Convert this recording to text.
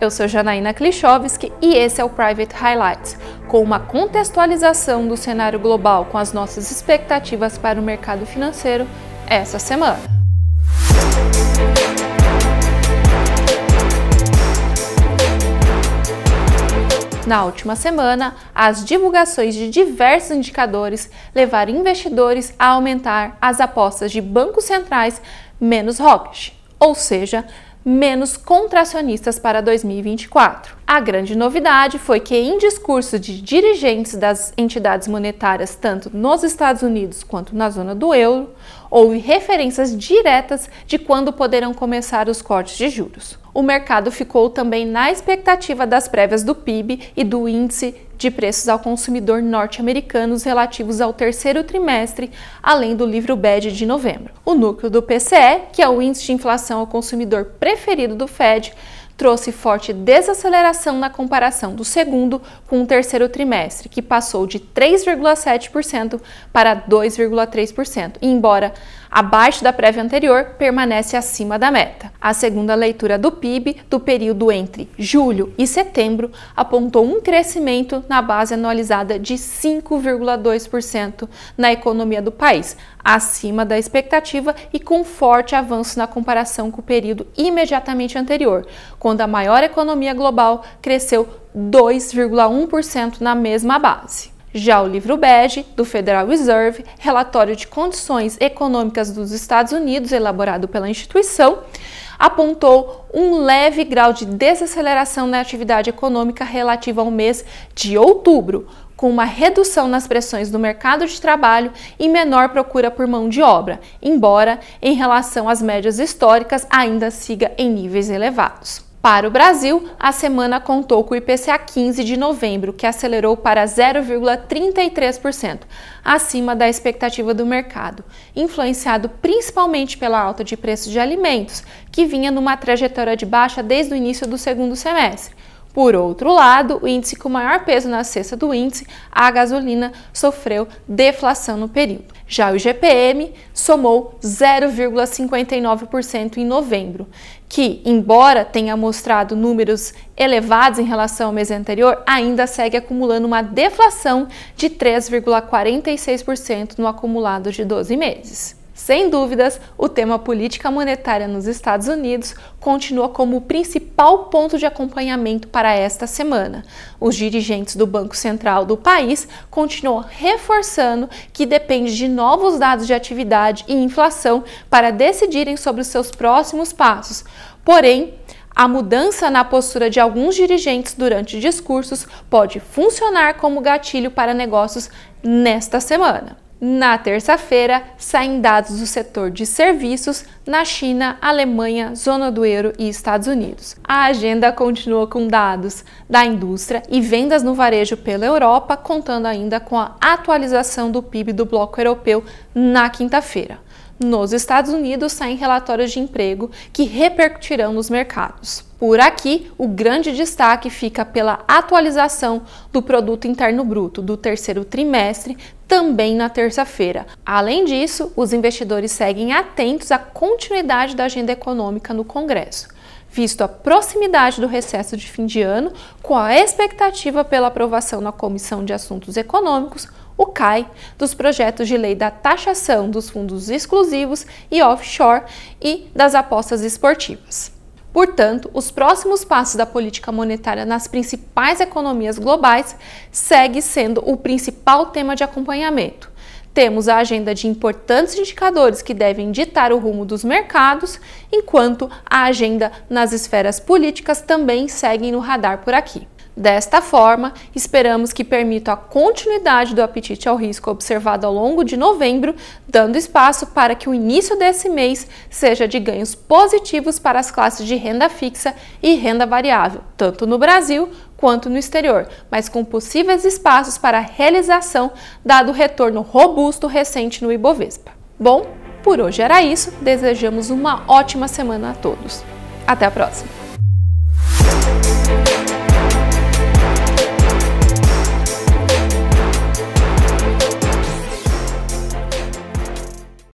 Eu sou Janaína Klichowski e esse é o Private Highlights, com uma contextualização do cenário global com as nossas expectativas para o mercado financeiro essa semana. Na última semana, as divulgações de diversos indicadores levaram investidores a aumentar as apostas de bancos centrais menos hawkish, ou seja, menos contracionistas para 2024. A grande novidade foi que, em discurso de dirigentes das entidades monetárias, tanto nos Estados Unidos quanto na zona do euro, houve referências diretas de quando poderão começar os cortes de juros. O mercado ficou também na expectativa das prévias do PIB e do índice de preços ao consumidor norte-americanos relativos ao terceiro trimestre, além do livro BED de novembro. O núcleo do PCE, que é o índice de inflação ao consumidor preferido do Fed, trouxe forte desaceleração na comparação do segundo com o terceiro trimestre, que passou de 3,7% para 2,3%, embora abaixo da prévia anterior, permanece acima da meta. A segunda leitura do PIB do período entre julho e setembro apontou um crescimento na base anualizada de 5,2% na economia do país, acima da expectativa e com forte avanço na comparação com o período imediatamente anterior, quando a maior economia global cresceu 2,1% na mesma base. Já o livro bege do Federal Reserve, relatório de condições econômicas dos Estados Unidos, elaborado pela instituição, apontou um leve grau de desaceleração na atividade econômica relativa ao mês de outubro, com uma redução nas pressões do mercado de trabalho e menor procura por mão de obra, embora em relação às médias históricas ainda siga em níveis elevados. Para o Brasil, a semana contou com o IPCA 15 de novembro, que acelerou para 0,33%, acima da expectativa do mercado, influenciado principalmente pela alta de preços de alimentos, que vinha numa trajetória de baixa desde o início do segundo semestre. Por outro lado, o índice com maior peso na cesta do índice, a gasolina, sofreu deflação no período. Já o IGPM somou 0,59% em novembro, que, embora tenha mostrado números elevados em relação ao mês anterior, ainda segue acumulando uma deflação de 3,46% no acumulado de 12 meses. Sem dúvidas, o tema política monetária nos Estados Unidos continua como o principal ponto de acompanhamento para esta semana. Os dirigentes do Banco Central do país continuam reforçando que depende de novos dados de atividade e inflação para decidirem sobre os seus próximos passos. Porém, a mudança na postura de alguns dirigentes durante discursos pode funcionar como gatilho para negócios nesta semana. Na terça-feira, saem dados do setor de serviços na China, Alemanha, Zona do Euro e Estados Unidos. A agenda continua com dados da indústria e vendas no varejo pela Europa, contando ainda com a atualização do PIB do bloco europeu na quinta-feira. Nos Estados Unidos saem relatórios de emprego que repercutirão nos mercados. Por aqui, o grande destaque fica pela atualização do produto interno bruto do terceiro trimestre, também na terça-feira. Além disso, os investidores seguem atentos à continuidade da agenda econômica no Congresso visto a proximidade do recesso de fim de ano, com a expectativa pela aprovação na Comissão de Assuntos Econômicos, o CAI, dos projetos de lei da taxação dos fundos exclusivos e offshore e das apostas esportivas. Portanto, os próximos passos da política monetária nas principais economias globais segue sendo o principal tema de acompanhamento. Temos a agenda de importantes indicadores que devem ditar o rumo dos mercados, enquanto a agenda nas esferas políticas também segue no radar por aqui. Desta forma, esperamos que permita a continuidade do apetite ao risco observado ao longo de novembro, dando espaço para que o início desse mês seja de ganhos positivos para as classes de renda fixa e renda variável, tanto no Brasil quanto no exterior, mas com possíveis espaços para realização, dado o retorno robusto recente no Ibovespa. Bom, por hoje era isso. Desejamos uma ótima semana a todos. Até a próxima!